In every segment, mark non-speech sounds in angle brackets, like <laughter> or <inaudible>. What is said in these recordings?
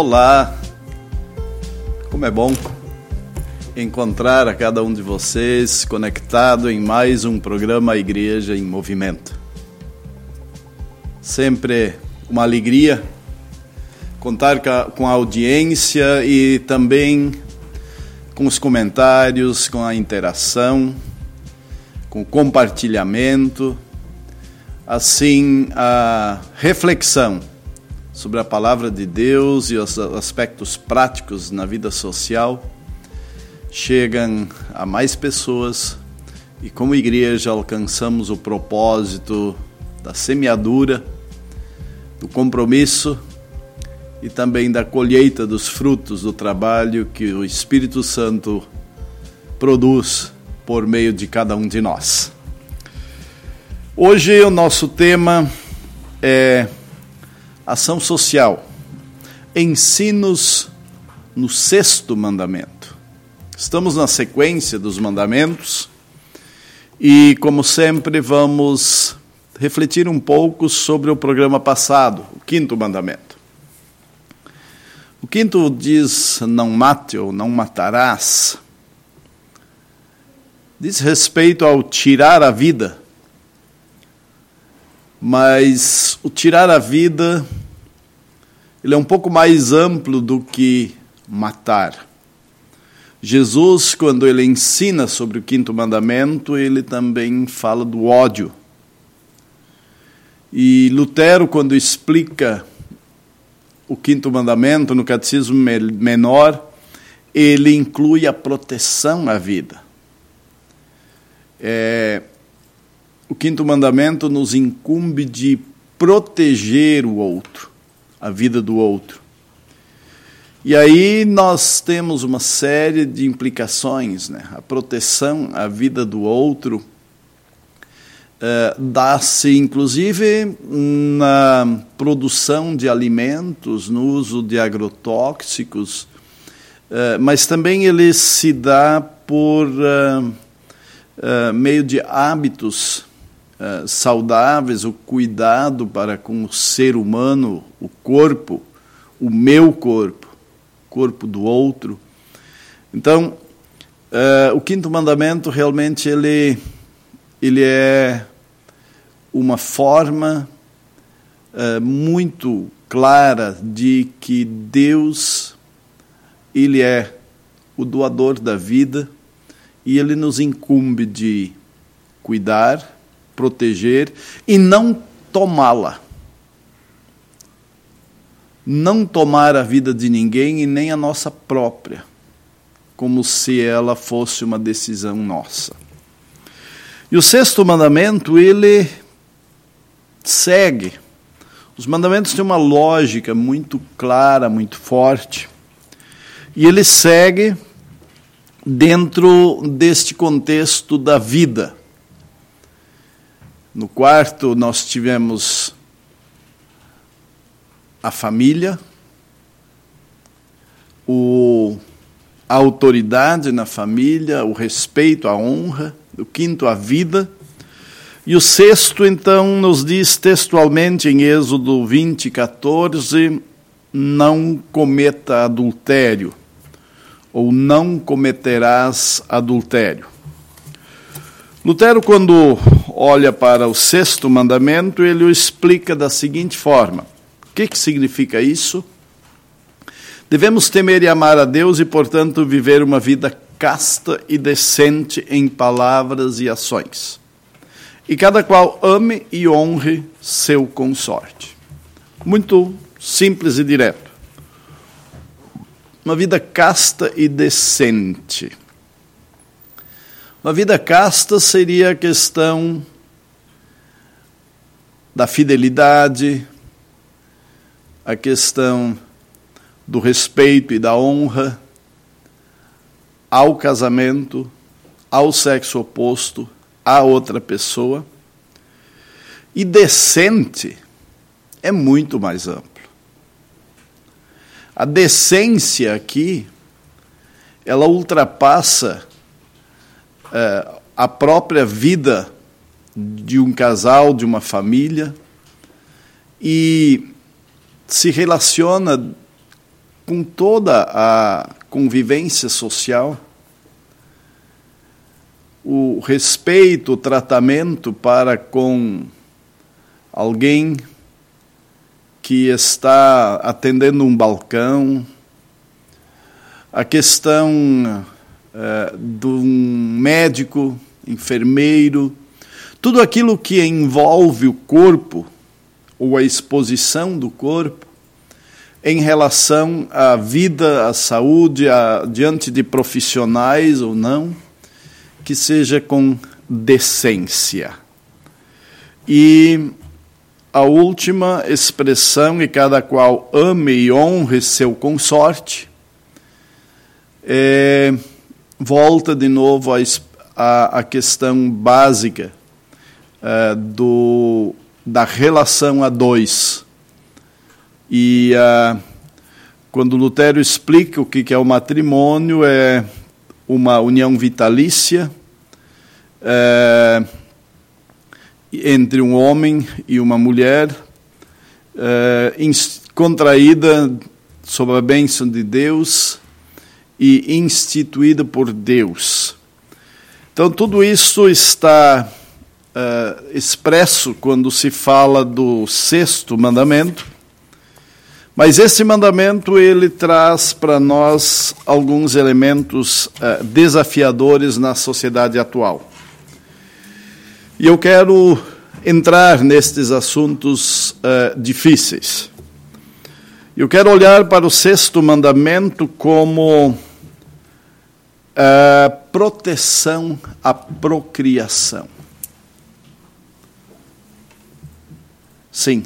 Olá! Como é bom encontrar a cada um de vocês conectado em mais um programa Igreja em Movimento. Sempre uma alegria contar com a audiência e também com os comentários, com a interação, com o compartilhamento, assim a reflexão sobre a palavra de Deus e os aspectos práticos na vida social chegam a mais pessoas e como igreja alcançamos o propósito da semeadura, do compromisso e também da colheita dos frutos do trabalho que o Espírito Santo produz por meio de cada um de nós. Hoje o nosso tema é ação social, ensinos no sexto mandamento. Estamos na sequência dos mandamentos e, como sempre, vamos refletir um pouco sobre o programa passado, o quinto mandamento. O quinto diz: não mate ou não matarás. Diz respeito ao tirar a vida mas o tirar a vida ele é um pouco mais amplo do que matar. Jesus, quando ele ensina sobre o quinto mandamento, ele também fala do ódio. E Lutero, quando explica o quinto mandamento no catecismo menor, ele inclui a proteção à vida. É, o quinto mandamento nos incumbe de proteger o outro, a vida do outro. E aí nós temos uma série de implicações, né? A proteção à vida do outro eh, dá-se inclusive na produção de alimentos, no uso de agrotóxicos, eh, mas também ele se dá por eh, meio de hábitos eh, saudáveis, o cuidado para com o ser humano, o corpo, o meu corpo, corpo do outro. Então, uh, o quinto mandamento realmente ele, ele é uma forma uh, muito clara de que Deus ele é o doador da vida e ele nos incumbe de cuidar, proteger e não tomá-la. Não tomar a vida de ninguém e nem a nossa própria, como se ela fosse uma decisão nossa. E o sexto mandamento, ele segue. Os mandamentos têm uma lógica muito clara, muito forte. E ele segue dentro deste contexto da vida. No quarto, nós tivemos a família, o, a autoridade na família, o respeito, a honra. O quinto, a vida. E o sexto, então, nos diz textualmente em Êxodo 20, 14: não cometa adultério, ou não cometerás adultério. Lutero, quando olha para o sexto mandamento, ele o explica da seguinte forma: o que, que significa isso? Devemos temer e amar a Deus e, portanto, viver uma vida casta e decente em palavras e ações. E cada qual ame e honre seu consorte. Muito simples e direto. Uma vida casta e decente. Uma vida casta seria a questão da fidelidade, a questão do respeito e da honra ao casamento, ao sexo oposto, a outra pessoa. E decente é muito mais amplo. A decência aqui, ela ultrapassa é, a própria vida de um casal, de uma família, e se relaciona com toda a convivência social, o respeito, o tratamento para com alguém que está atendendo um balcão, a questão uh, de um médico, enfermeiro, tudo aquilo que envolve o corpo ou a exposição do corpo em relação à vida, à saúde, a, diante de profissionais ou não, que seja com decência. E a última expressão, e cada qual ame e honre seu consorte, é, volta de novo à, questão básica é, do, da relação a dois. E uh, quando Lutero explica o que é o matrimônio, é uma união vitalícia é, entre um homem e uma mulher, é, contraída sob a bênção de Deus e instituída por Deus. Então, tudo isso está uh, expresso quando se fala do sexto mandamento. Mas esse mandamento ele traz para nós alguns elementos uh, desafiadores na sociedade atual. E eu quero entrar nestes assuntos uh, difíceis. Eu quero olhar para o sexto mandamento como proteção à procriação. Sim,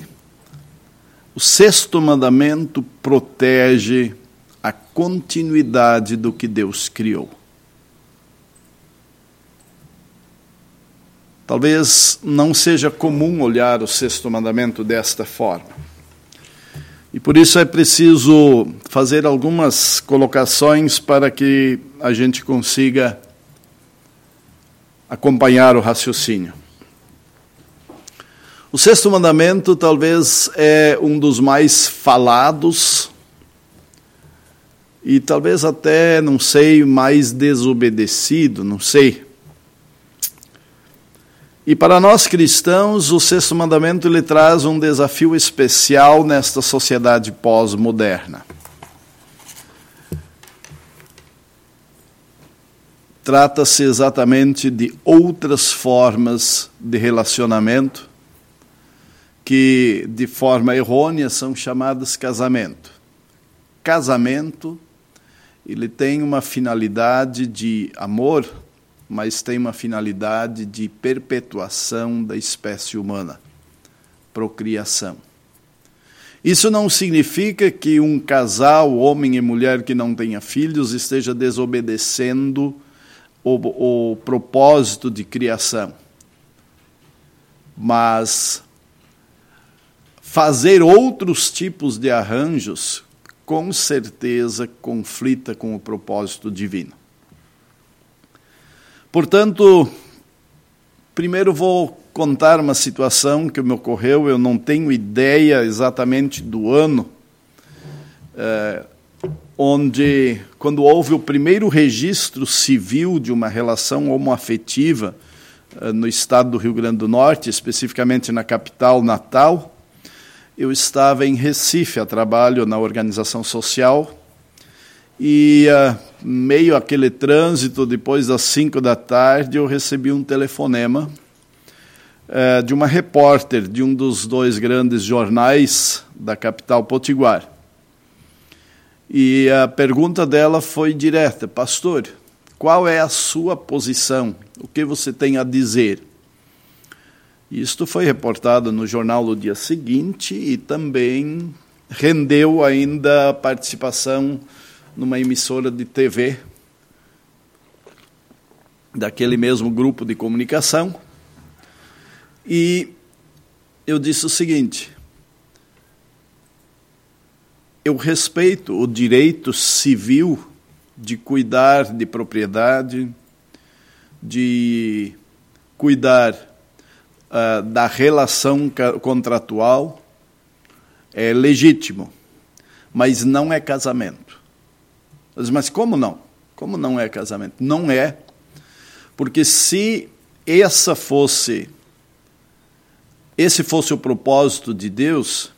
o sexto mandamento protege a continuidade do que Deus criou. Talvez não seja comum olhar o sexto mandamento desta forma. E por isso é preciso fazer algumas colocações para que a gente consiga acompanhar o raciocínio. O sexto mandamento talvez é um dos mais falados e talvez até, não sei, mais desobedecido, não sei. E para nós cristãos, o sexto mandamento ele traz um desafio especial nesta sociedade pós-moderna. Trata-se exatamente de outras formas de relacionamento que de forma errônea são chamadas casamento. Casamento, ele tem uma finalidade de amor, mas tem uma finalidade de perpetuação da espécie humana, procriação. Isso não significa que um casal, homem e mulher que não tenha filhos, esteja desobedecendo o, o propósito de criação. Mas fazer outros tipos de arranjos, com certeza conflita com o propósito divino. Portanto, primeiro vou contar uma situação que me ocorreu, eu não tenho ideia exatamente do ano, é, onde, quando houve o primeiro registro civil de uma relação homoafetiva é, no estado do Rio Grande do Norte, especificamente na capital Natal, eu estava em Recife a trabalho na organização social e uh, meio aquele trânsito depois das cinco da tarde eu recebi um telefonema uh, de uma repórter de um dos dois grandes jornais da capital potiguar. E a pergunta dela foi direta. Pastor qual é a sua posição? O que você tem a dizer isto foi reportado no jornal do dia seguinte e também rendeu ainda participação numa emissora de TV daquele mesmo grupo de comunicação. E eu disse o seguinte: eu respeito o direito civil de cuidar de propriedade, de cuidar uh, da relação contratual é legítimo. mas não é casamento. Mas como não? Como não é casamento? Não é, porque se essa fosse esse fosse o propósito de Deus,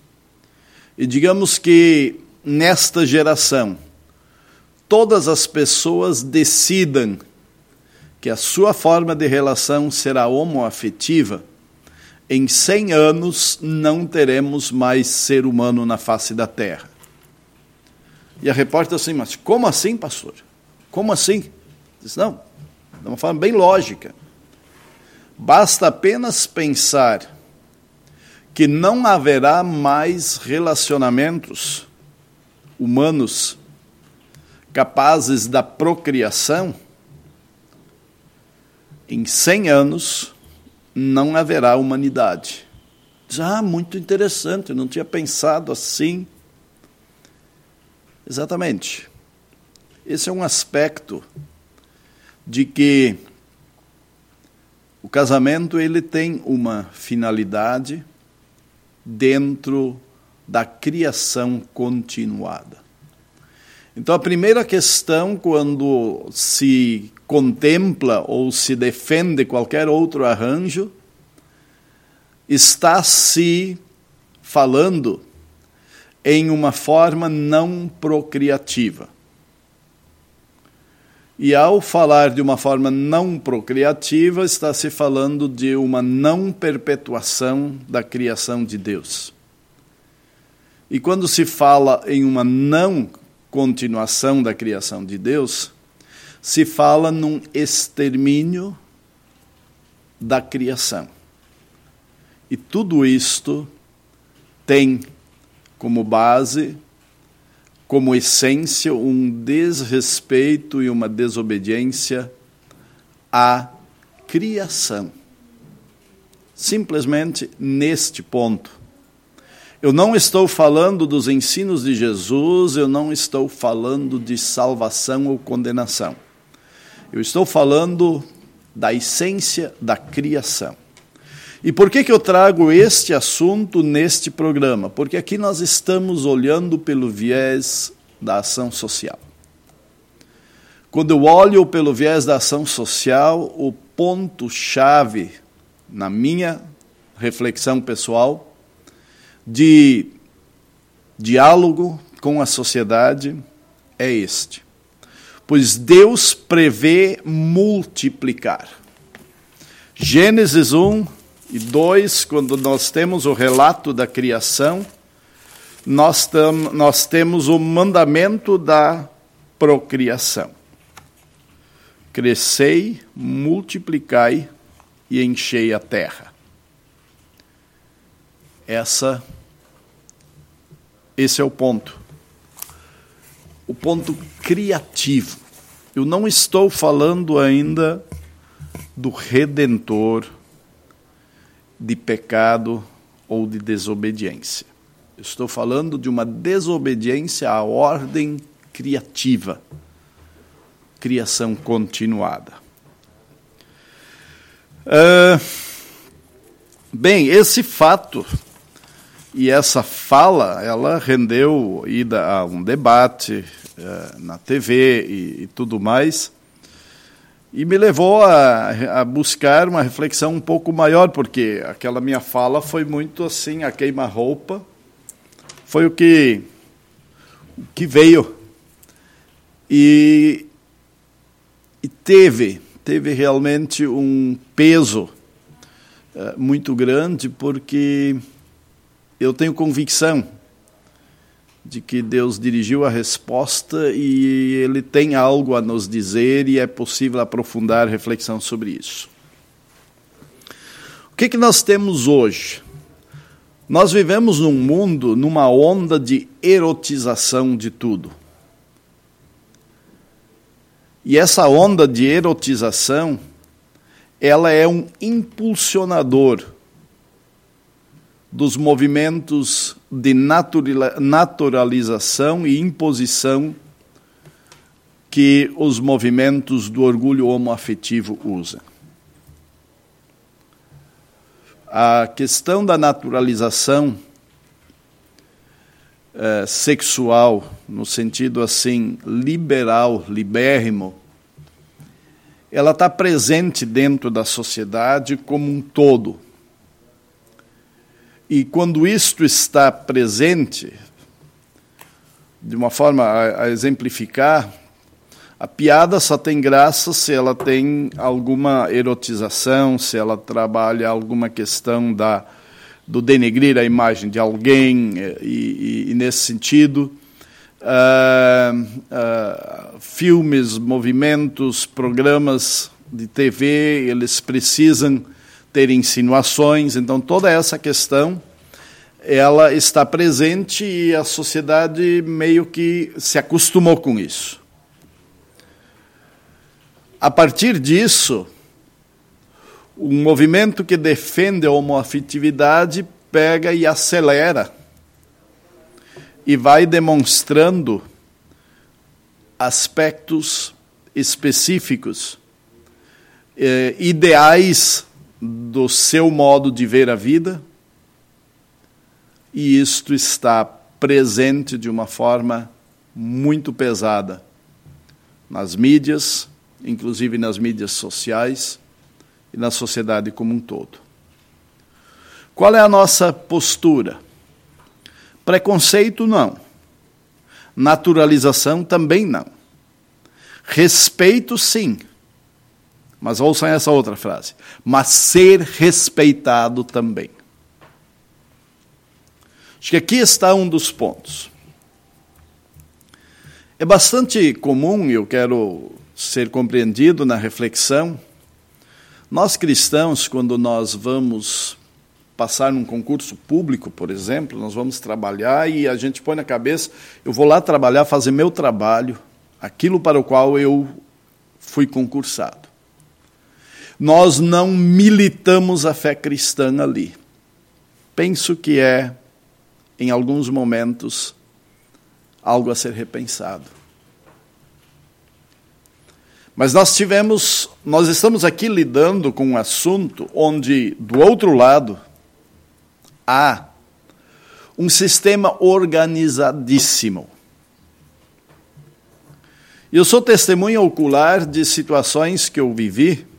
e digamos que nesta geração todas as pessoas decidam que a sua forma de relação será homoafetiva, em 100 anos não teremos mais ser humano na face da terra. E a repórter assim, mas como assim, pastor? Como assim? Diz, não, de uma forma bem lógica. Basta apenas pensar que não haverá mais relacionamentos humanos capazes da procriação, em 100 anos não haverá humanidade. Ah, muito interessante, eu não tinha pensado assim. Exatamente. Esse é um aspecto de que o casamento ele tem uma finalidade dentro da criação continuada. Então, a primeira questão, quando se contempla ou se defende qualquer outro arranjo, está se falando em uma forma não procriativa. E ao falar de uma forma não procriativa, está se falando de uma não perpetuação da criação de Deus. E quando se fala em uma não continuação da criação de Deus, se fala num extermínio da criação. E tudo isto tem como base, como essência, um desrespeito e uma desobediência à criação. Simplesmente neste ponto eu não estou falando dos ensinos de Jesus, eu não estou falando de salvação ou condenação. Eu estou falando da essência da criação. E por que, que eu trago este assunto neste programa? Porque aqui nós estamos olhando pelo viés da ação social. Quando eu olho pelo viés da ação social, o ponto-chave na minha reflexão pessoal de diálogo com a sociedade é este. Pois Deus prevê multiplicar. Gênesis 1 e 2, quando nós temos o relato da criação, nós, tam, nós temos o mandamento da procriação. Crescei, multiplicai e enchei a terra. Essa esse é o ponto. O ponto criativo. Eu não estou falando ainda do redentor de pecado ou de desobediência. Eu estou falando de uma desobediência à ordem criativa, criação continuada. Uh, bem, esse fato e essa fala, ela rendeu ida a um debate uh, na TV e, e, tudo mais, e me levou a, a, buscar uma reflexão um pouco maior, porque aquela minha fala foi muito assim, a queima-roupa, foi o que, o que veio. E, e teve, teve realmente um peso uh, muito grande, porque eu tenho convicção de que Deus dirigiu a resposta e Ele tem algo a nos dizer e é possível aprofundar reflexão sobre isso. O que, que nós temos hoje? Nós vivemos num mundo, numa onda de erotização de tudo. E essa onda de erotização, ela é um impulsionador dos movimentos de naturalização e imposição que os movimentos do orgulho homoafetivo usam. A questão da naturalização uh, sexual, no sentido assim liberal, libérrimo, ela está presente dentro da sociedade como um todo. E quando isto está presente, de uma forma a, a exemplificar, a piada só tem graça se ela tem alguma erotização, se ela trabalha alguma questão da, do denegrir a imagem de alguém, eh, e, e, e nesse sentido, uh, uh, filmes, movimentos, programas de TV, eles precisam ter insinuações, então toda essa questão ela está presente e a sociedade meio que se acostumou com isso. A partir disso, um movimento que defende a homoafetividade pega e acelera e vai demonstrando aspectos específicos, eh, ideais do seu modo de ver a vida, e isto está presente de uma forma muito pesada nas mídias, inclusive nas mídias sociais e na sociedade como um todo. Qual é a nossa postura? Preconceito, não. Naturalização, também não. Respeito, sim. Mas ouçam essa outra frase. Mas ser respeitado também. Acho que aqui está um dos pontos. É bastante comum, eu quero ser compreendido na reflexão, nós cristãos, quando nós vamos passar num concurso público, por exemplo, nós vamos trabalhar e a gente põe na cabeça, eu vou lá trabalhar, fazer meu trabalho, aquilo para o qual eu fui concursado. Nós não militamos a fé cristã ali. Penso que é, em alguns momentos, algo a ser repensado. Mas nós tivemos, nós estamos aqui lidando com um assunto onde, do outro lado, há um sistema organizadíssimo. Eu sou testemunha ocular de situações que eu vivi,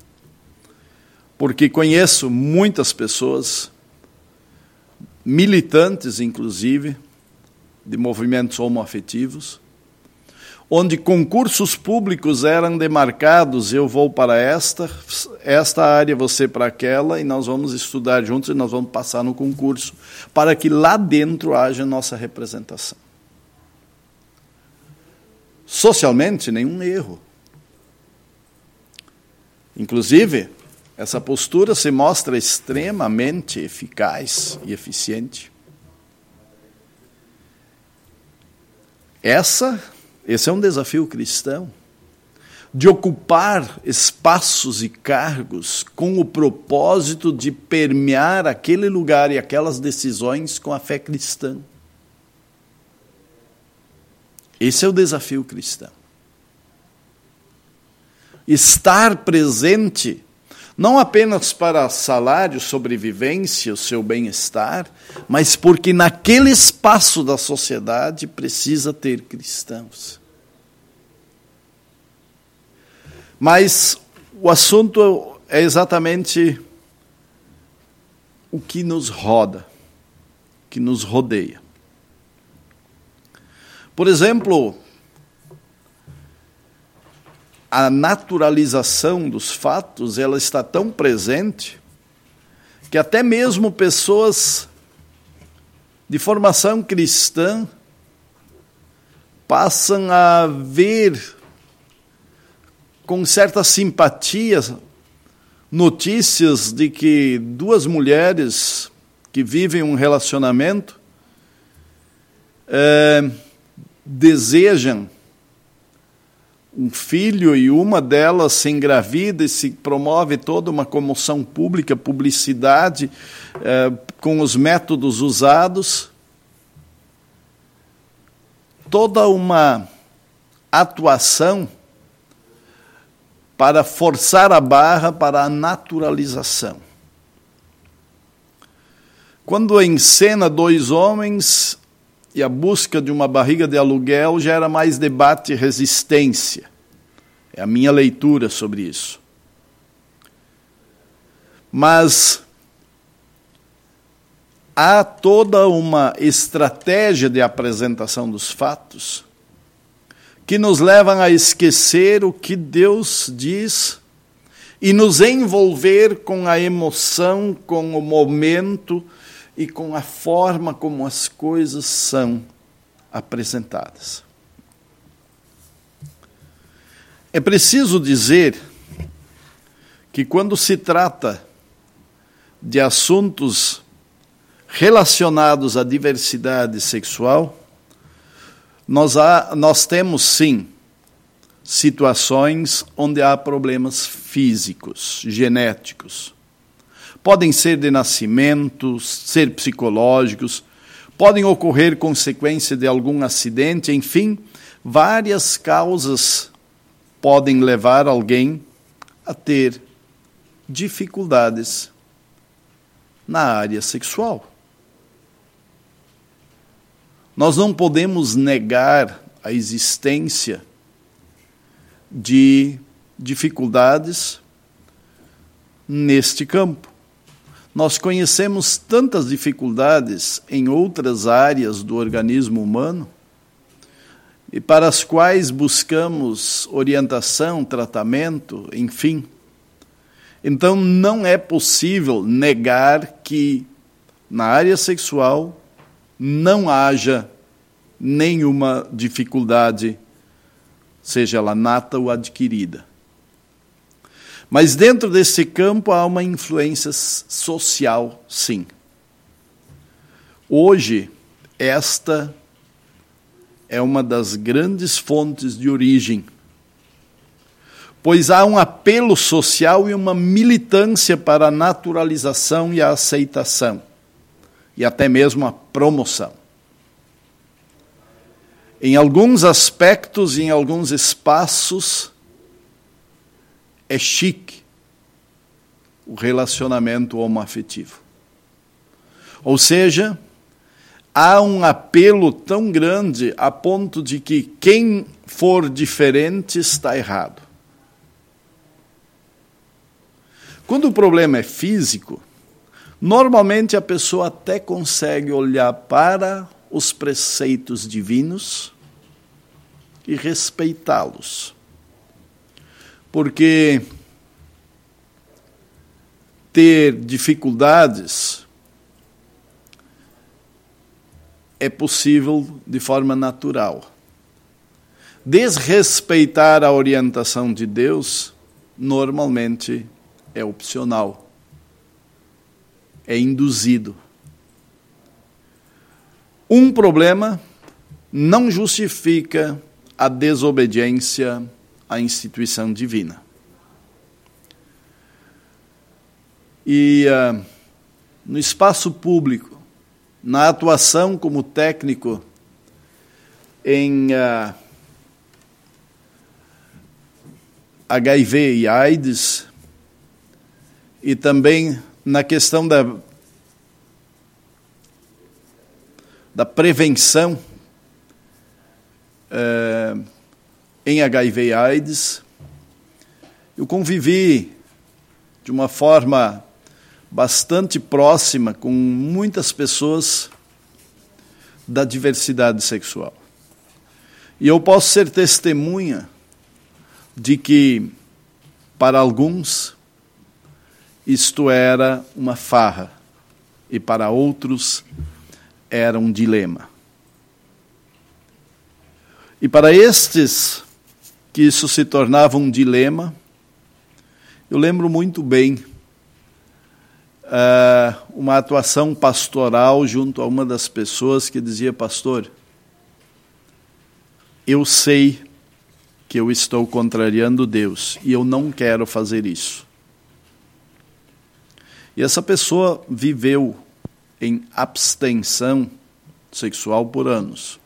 porque conheço muitas pessoas, militantes inclusive, de movimentos homoafetivos, onde concursos públicos eram demarcados, eu vou para esta, esta área, você para aquela, e nós vamos estudar juntos e nós vamos passar no concurso, para que lá dentro haja nossa representação. Socialmente, nenhum erro. Inclusive, essa postura se mostra extremamente eficaz e eficiente. Essa esse é um desafio cristão de ocupar espaços e cargos com o propósito de permear aquele lugar e aquelas decisões com a fé cristã. Esse é o desafio cristão. Estar presente não apenas para salário, sobrevivência, o seu bem-estar, mas porque naquele espaço da sociedade precisa ter cristãos. Mas o assunto é exatamente o que nos roda, que nos rodeia. Por exemplo, a naturalização dos fatos ela está tão presente que até mesmo pessoas de formação cristã passam a ver com certa simpatia notícias de que duas mulheres que vivem um relacionamento é, desejam um filho e uma delas se engravida e se promove toda uma comoção pública, publicidade eh, com os métodos usados, toda uma atuação para forçar a barra para a naturalização. Quando em cena dois homens e a busca de uma barriga de aluguel gera mais debate e resistência. É a minha leitura sobre isso. Mas há toda uma estratégia de apresentação dos fatos que nos levam a esquecer o que Deus diz e nos envolver com a emoção, com o momento e com a forma como as coisas são apresentadas. É preciso dizer que quando se trata de assuntos relacionados à diversidade sexual, nós, há, nós temos sim situações onde há problemas físicos, genéticos. Podem ser de nascimento, ser psicológicos, podem ocorrer consequência de algum acidente, enfim, várias causas podem levar alguém a ter dificuldades na área sexual. Nós não podemos negar a existência de dificuldades neste campo. Nós conhecemos tantas dificuldades em outras áreas do organismo humano e para as quais buscamos orientação, tratamento, enfim. Então não é possível negar que na área sexual não haja nenhuma dificuldade, seja ela nata ou adquirida. Mas dentro desse campo há uma influência social, sim. Hoje, esta é uma das grandes fontes de origem, pois há um apelo social e uma militância para a naturalização e a aceitação, e até mesmo a promoção. Em alguns aspectos e em alguns espaços, é chique o relacionamento homoafetivo. Ou seja, há um apelo tão grande a ponto de que quem for diferente está errado. Quando o problema é físico, normalmente a pessoa até consegue olhar para os preceitos divinos e respeitá-los. Porque ter dificuldades é possível de forma natural. Desrespeitar a orientação de Deus normalmente é opcional, é induzido. Um problema não justifica a desobediência à instituição divina. E uh, no espaço público, na atuação como técnico em uh, ah, HIV e AIDS e também na questão da, da prevenção uh, em HIV e AIDS. Eu convivi de uma forma bastante próxima com muitas pessoas da diversidade sexual. E eu posso ser testemunha de que, para alguns, isto era uma farra, e para outros, era um dilema. E para estes que isso se tornava um dilema, eu lembro muito bem uh, uma atuação pastoral junto a uma das pessoas que dizia: Pastor, eu sei que eu estou contrariando Deus e eu não quero fazer isso. E essa pessoa viveu em abstenção sexual por anos.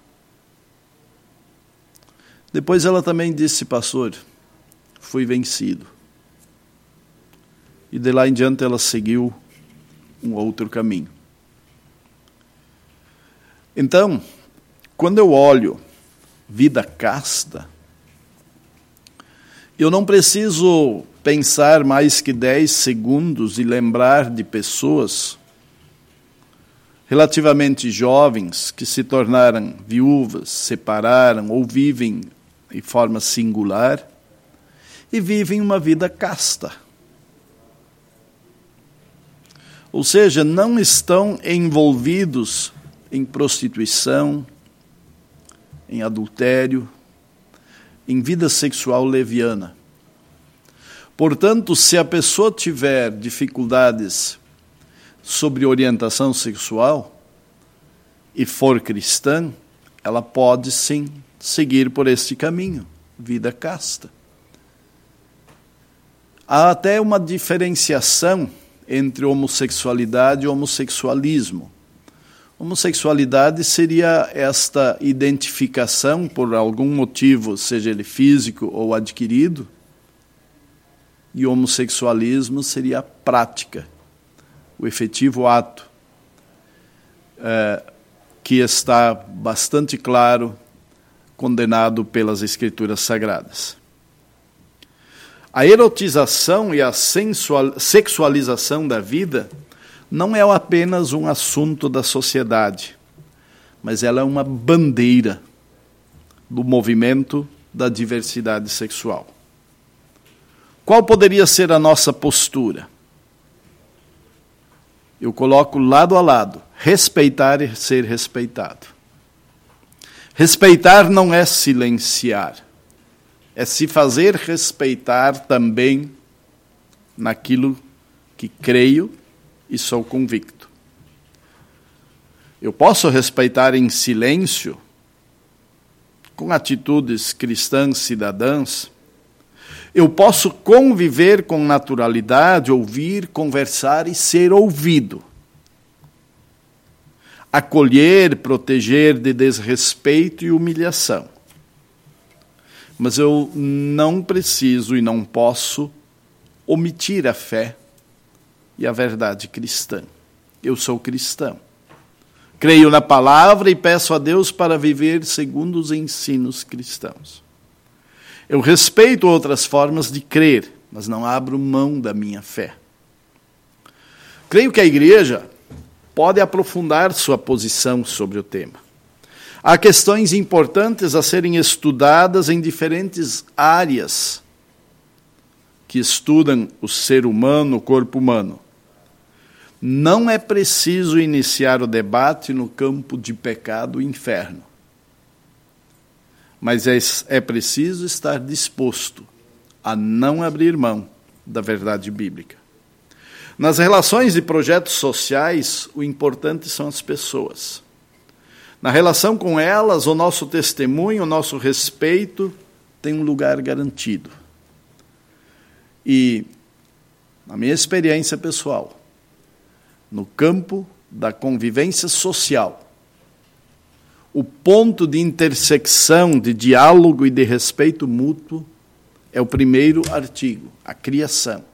Depois ela também disse, pastor, fui vencido. E de lá em diante ela seguiu um outro caminho. Então, quando eu olho vida casta, eu não preciso pensar mais que 10 segundos e lembrar de pessoas relativamente jovens que se tornaram viúvas, separaram ou vivem de forma singular e vivem uma vida casta. Ou seja, não estão envolvidos em prostituição, em adultério, em vida sexual leviana. Portanto, se a pessoa tiver dificuldades sobre orientação sexual e for cristã, ela pode sim seguir por este caminho, vida casta. Há até uma diferenciação entre homossexualidade e homossexualismo. Homossexualidade seria esta identificação por algum motivo, seja ele físico ou adquirido, e homossexualismo seria a prática, o efetivo ato, é, que está bastante claro, condenado pelas Escrituras Sagradas. A erotização e a sexualização da vida não é apenas um assunto da sociedade, mas ela é uma bandeira do movimento da diversidade sexual. Qual poderia ser a nossa postura? Eu coloco lado a lado: respeitar e ser respeitado. Respeitar não é silenciar, é se fazer respeitar também naquilo que creio e sou convicto. Eu posso respeitar em silêncio, com atitudes cristãs cidadãs. Eu posso conviver com naturalidade, ouvir, conversar e ser ouvido. Acolher, proteger de desrespeito e humilhação. Mas eu não preciso e não posso omitir a fé e a verdade cristã. Eu sou cristão. Creio na palavra e peço a Deus para viver segundo os ensinos cristãos. Eu respeito outras formas de crer, mas não abro mão da minha fé. Creio que a igreja pode aprofundar sua posição sobre o tema. Há questões importantes a serem estudadas em diferentes áreas que estudam o ser humano, o corpo humano. Não é preciso iniciar o debate no campo de pecado e inferno. Mas é, é preciso estar disposto a não abrir mão da verdade bíblica. Nas relações e projetos sociais, o importante são as pessoas. Na relação com elas, o nosso testemunho, o nosso respeito tem um lugar garantido. E, na minha experiência pessoal, no campo da convivência social. O ponto de intersecção, de diálogo e de respeito mútuo é o primeiro artigo, a criação,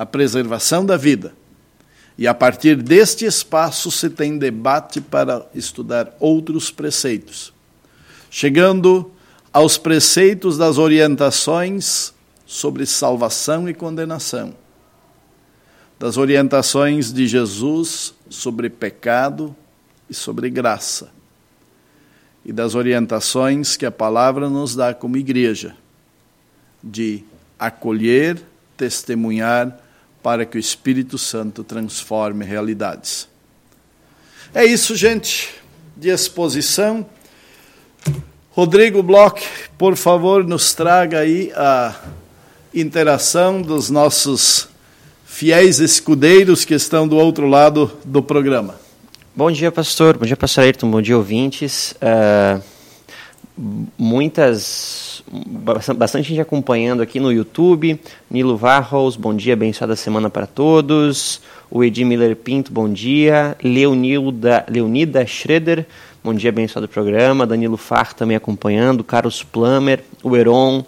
a preservação da vida. E a partir deste espaço se tem debate para estudar outros preceitos, chegando aos preceitos das orientações sobre salvação e condenação. Das orientações de Jesus sobre pecado e sobre graça, e das orientações que a palavra nos dá como igreja, de acolher, testemunhar, para que o Espírito Santo transforme realidades. É isso, gente, de exposição. Rodrigo Bloch, por favor, nos traga aí a interação dos nossos fiéis escudeiros que estão do outro lado do programa. Bom dia, pastor. Bom dia, pastor Ayrton. Bom dia, ouvintes. Uh, muitas, bastante gente acompanhando aqui no YouTube. Nilo Varros, bom dia, abençoada semana para todos. O Edi Miller Pinto, bom dia. Leonilda, Leonida Schroeder, bom dia, abençoado programa. Danilo Far também acompanhando. Carlos Plummer, o Heron,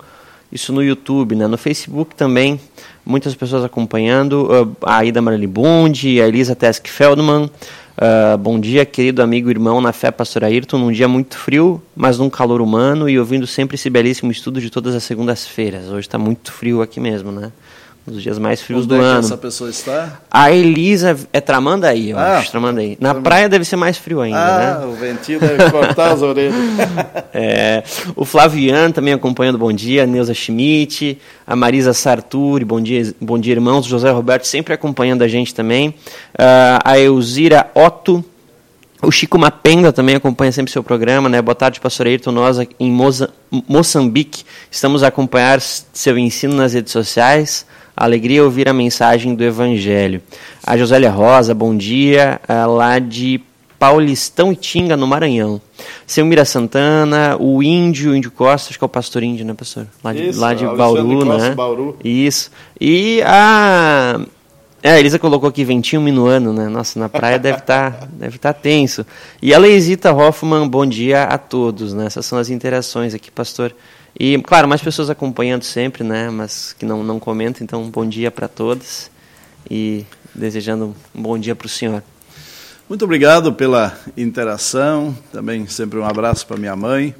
isso no YouTube, né? No Facebook também muitas pessoas acompanhando, uh, a Ida Marley Bund, a Elisa Tesk Feldman, Uh, bom dia, querido amigo irmão na fé, pastor Ayrton. Num dia muito frio, mas num calor humano e ouvindo sempre esse belíssimo estudo de todas as segundas-feiras. Hoje está muito frio aqui mesmo, né? Nos dias mais frios Onde do é ano. que essa pessoa está? A Elisa é Tramandaí, eu Ah, acho. Tramandaí. Na praia deve ser mais frio ainda, Ah, né? o ventinho deve cortar as orelhas. <laughs> É, o Flaviano também acompanhando, bom dia. A Neuza Schmidt, a Marisa Sarturi, bom dia, bom dia, irmãos. O José Roberto sempre acompanhando a gente também. Ah, a Elzira Otto. O Chico Mapenda também acompanha sempre seu programa, né? Boa tarde, pastor Ayrton. Nós em Moza- Moçambique estamos a acompanhar seu ensino nas redes sociais. Alegria ouvir a mensagem do Evangelho. A Josélia Rosa, bom dia, ah, lá de Paulistão e Tinga, no Maranhão. Selmira Santana, o Índio, o Índio Costa, acho que é o pastor Índio, né, pastor? Lá de, Isso, lá de Bauru, Costa, né? Bauru. Isso. E a. É, a Elisa colocou aqui ventinho minuano, né? Nossa, na praia deve estar <laughs> deve tá tenso. E a Leisita Hoffman, bom dia a todos, né? Essas são as interações aqui, pastor. E, claro, mais pessoas acompanhando sempre, né? Mas que não, não comentam, então bom dia para todos. E desejando um bom dia para o senhor. Muito obrigado pela interação. Também sempre um abraço para minha mãe,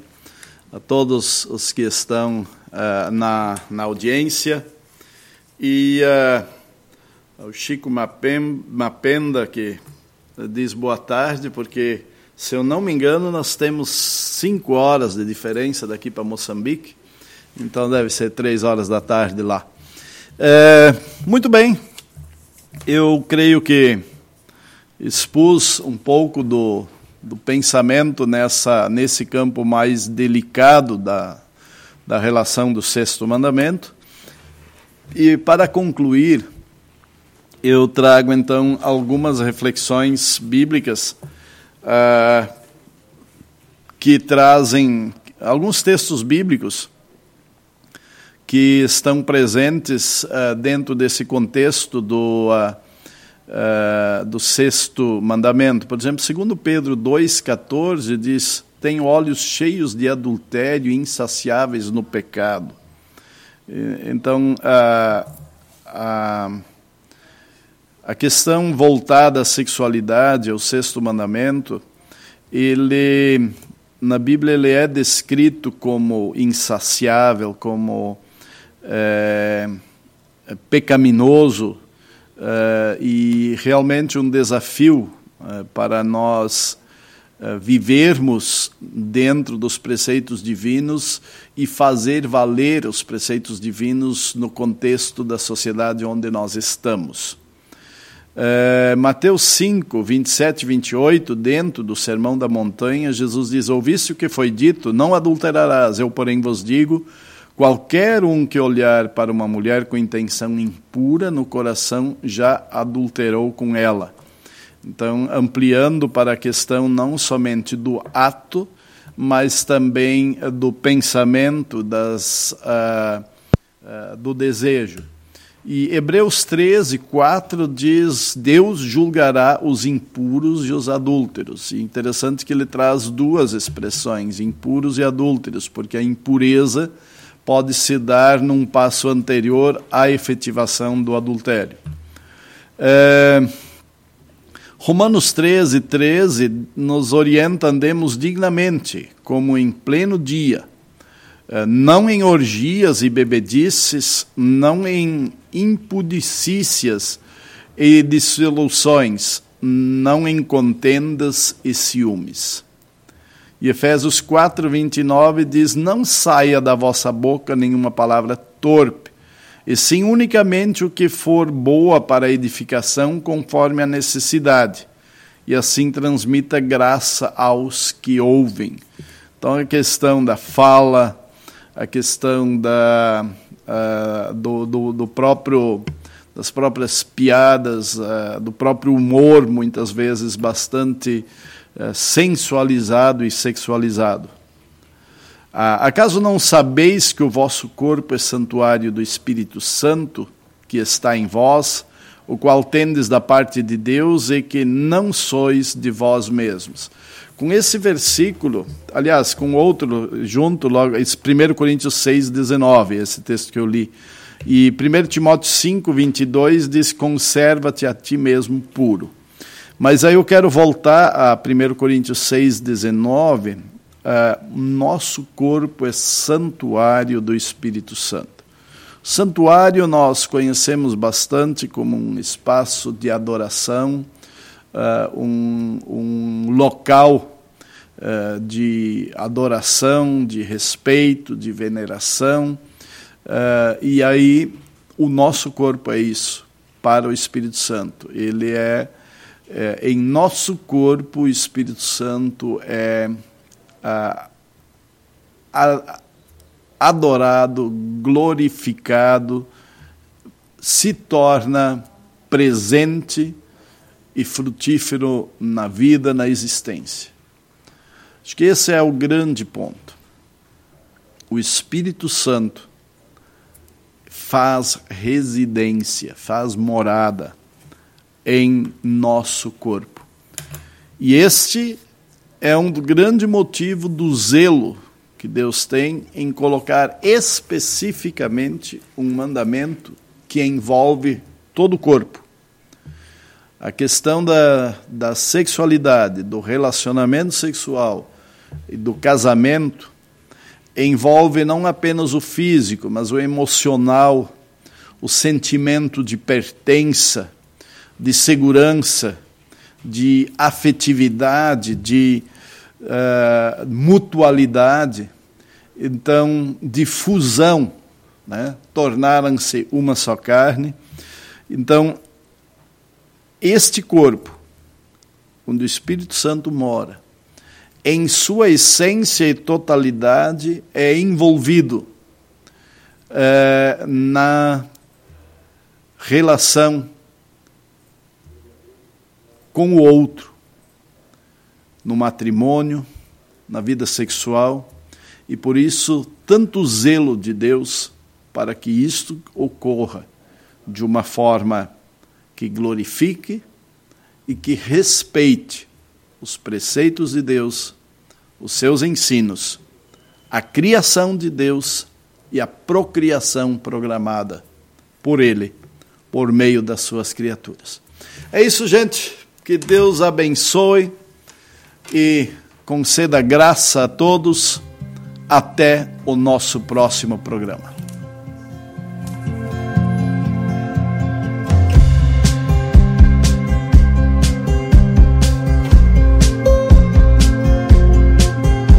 a todos os que estão ah, na, na audiência. E ah, ao Chico Mapem- Mapenda, que diz boa tarde, porque, se eu não me engano, nós temos cinco horas de diferença daqui para Moçambique. Então deve ser três horas da tarde lá. É, muito bem. Eu creio que expus um pouco do, do pensamento nessa, nesse campo mais delicado da, da relação do sexto mandamento. E para concluir, eu trago então algumas reflexões bíblicas ah, que trazem alguns textos bíblicos que estão presentes ah, dentro desse contexto do ah, do sexto mandamento. Por exemplo, segundo Pedro 2,14 diz: tem olhos cheios de adultério e insaciáveis no pecado. Então, a, a, questão voltada à sexualidade, ao sexto mandamento, ele na Bíblia ele é descrito como insaciável, como é, pecaminoso eh, e realmente um desafio eh, para nós vivermos dentro dos preceitos divinos e fazer valer os preceitos divinos no contexto da sociedade onde nós estamos. É, Mateus 5, 27 e 28, dentro do Sermão da Montanha, Jesus diz: Ouviste o que foi dito, não adulterarás. Eu, porém, vos digo: qualquer um que olhar para uma mulher com intenção impura no coração já adulterou com ela. Então, ampliando para a questão não somente do ato, mas também eh, do pensamento, das, ah, ah, do desejo. E Hebreus 13, 4 diz: Deus julgará os impuros e os adúlteros. E interessante que ele traz duas expressões, impuros e adúlteros, porque a impureza pode se dar num passo anterior à efetivação do adultério. É, Romanos 13, 13 nos orienta andemos dignamente, como em pleno dia, eh, não em orgias e bebedices, não em impudicícias e dissoluções, não em contendas e ciúmes. E Efésios 4, 29 diz: Não saia da vossa boca nenhuma palavra torpe, e sim unicamente o que for boa para a edificação, conforme a necessidade, e assim transmita graça aos que ouvem. Então, a questão da fala, a questão da, uh, do, do, do, próprio, das próprias piadas, uh, do próprio humor, muitas vezes bastante uh, sensualizado e sexualizado. Ah, acaso não sabeis que o vosso corpo é santuário do Espírito Santo, que está em vós, o qual tendes da parte de Deus e que não sois de vós mesmos? Com esse versículo, aliás, com outro junto, logo, 1 Coríntios 6, 19, esse texto que eu li, e 1 Timóteo 5, 22 diz: Conserva-te a ti mesmo puro. Mas aí eu quero voltar a 1 Coríntios 6, 19. Uh, nosso corpo é santuário do Espírito Santo. Santuário nós conhecemos bastante como um espaço de adoração, uh, um, um, local uh, de adoração, de respeito, de veneração. Uh, e aí o nosso corpo é isso para o Espírito Santo. Ele é, é em nosso corpo o Espírito Santo é a, adorado, glorificado, se torna presente e frutífero na vida, na existência. Acho que esse é o grande ponto. O Espírito Santo faz residência, faz morada em nosso corpo. E este é um grande motivo do zelo que Deus tem em colocar especificamente um mandamento que envolve todo o corpo. A questão da, da sexualidade, do relacionamento sexual e do casamento envolve não apenas o físico, mas o emocional, o sentimento de pertença, de segurança, de afetividade, de uh, mutualidade, então difusão, né? tornaram-se uma só carne. Então, este corpo, onde o Espírito Santo mora, em sua essência e totalidade, é envolvido é, na relação com o outro, no matrimônio, na vida sexual, e por isso tanto zelo de Deus para que isto ocorra de uma forma que glorifique e que respeite os preceitos de Deus, os seus ensinos, a criação de Deus e a procriação programada por Ele, por meio das suas criaturas. É isso, gente. Que Deus abençoe e conceda graça a todos. Até o nosso próximo programa.